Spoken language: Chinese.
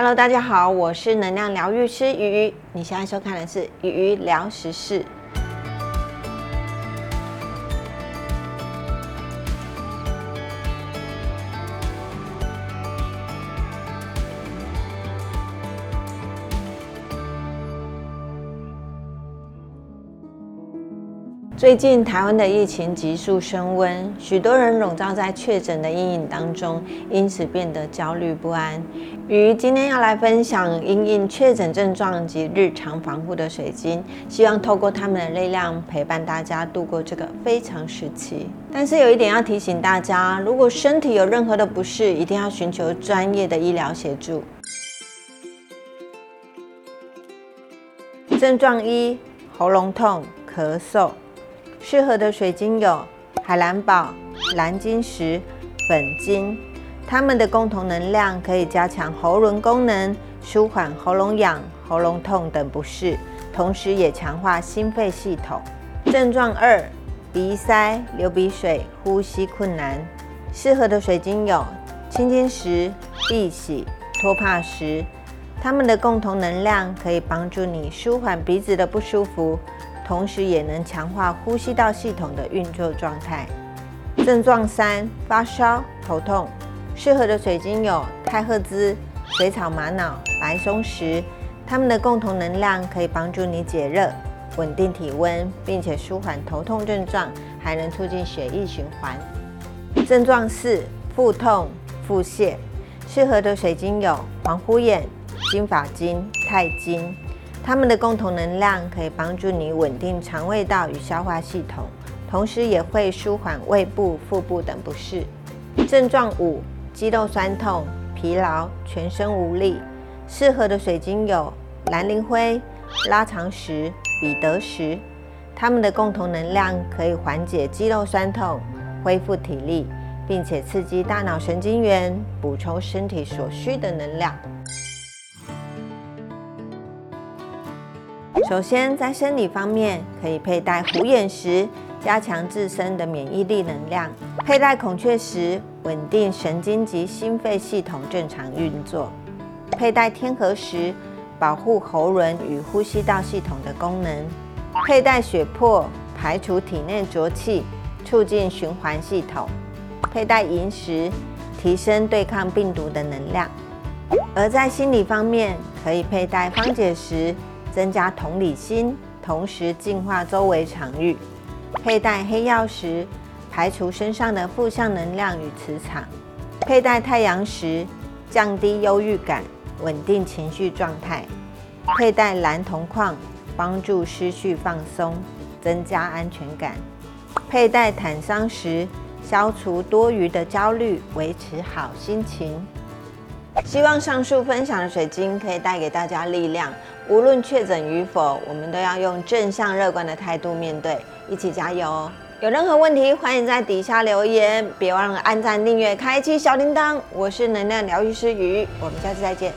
Hello，大家好，我是能量疗愈师鱼鱼。你现在收看的是鱼鱼聊时事。最近台湾的疫情急速升温，许多人笼罩在确诊的阴影当中，因此变得焦虑不安。于今天要来分享因应确诊症状及日常防护的水晶，希望透过他们的力量陪伴大家度过这个非常时期。但是有一点要提醒大家，如果身体有任何的不适，一定要寻求专业的医疗协助。症状一：喉咙痛、咳嗽。适合的水晶有海蓝宝、蓝晶石、粉晶，它们的共同能量可以加强喉咙功能，舒缓喉咙痒、喉咙痛等不适，同时也强化心肺系统。症状二：鼻塞、流鼻水、呼吸困难。适合的水晶有青金石、碧玺、托帕石，它们的共同能量可以帮助你舒缓鼻子的不舒服。同时也能强化呼吸道系统的运作状态。症状三：发烧、头痛。适合的水晶有太赫兹、水草玛瑙、白松石，它们的共同能量可以帮助你解热、稳定体温，并且舒缓头痛症状，还能促进血液循环。症状四：腹痛、腹泻。适合的水晶有黄虎眼、金发晶、钛金。它们的共同能量可以帮助你稳定肠胃道与消化系统，同时也会舒缓胃部、腹部等不适。症状五：肌肉酸痛、疲劳、全身无力。适合的水晶有蓝磷灰、拉长石、彼得石。它们的共同能量可以缓解肌肉酸痛、恢复体力，并且刺激大脑神经元，补充身体所需的能量。首先，在生理方面，可以佩戴虎眼石，加强自身的免疫力能量；佩戴孔雀石，稳定神经及心肺系统正常运作；佩戴天河石，保护喉轮与呼吸道系统的功能；佩戴血珀，排除体内浊气，促进循环系统；佩戴银石，提升对抗病毒的能量。而在心理方面，可以佩戴方解石。增加同理心，同时净化周围场域。佩戴黑曜石，排除身上的负向能量与磁场。佩戴太阳石，降低忧郁感，稳定情绪状态。佩戴蓝铜矿，帮助思绪放松，增加安全感。佩戴坦桑石，消除多余的焦虑，维持好心情。希望上述分享的水晶可以带给大家力量。无论确诊与否，我们都要用正向乐观的态度面对，一起加油哦！有任何问题，欢迎在底下留言，别忘了按赞、订阅、开启小铃铛。我是能量疗愈师鱼，我们下次再见。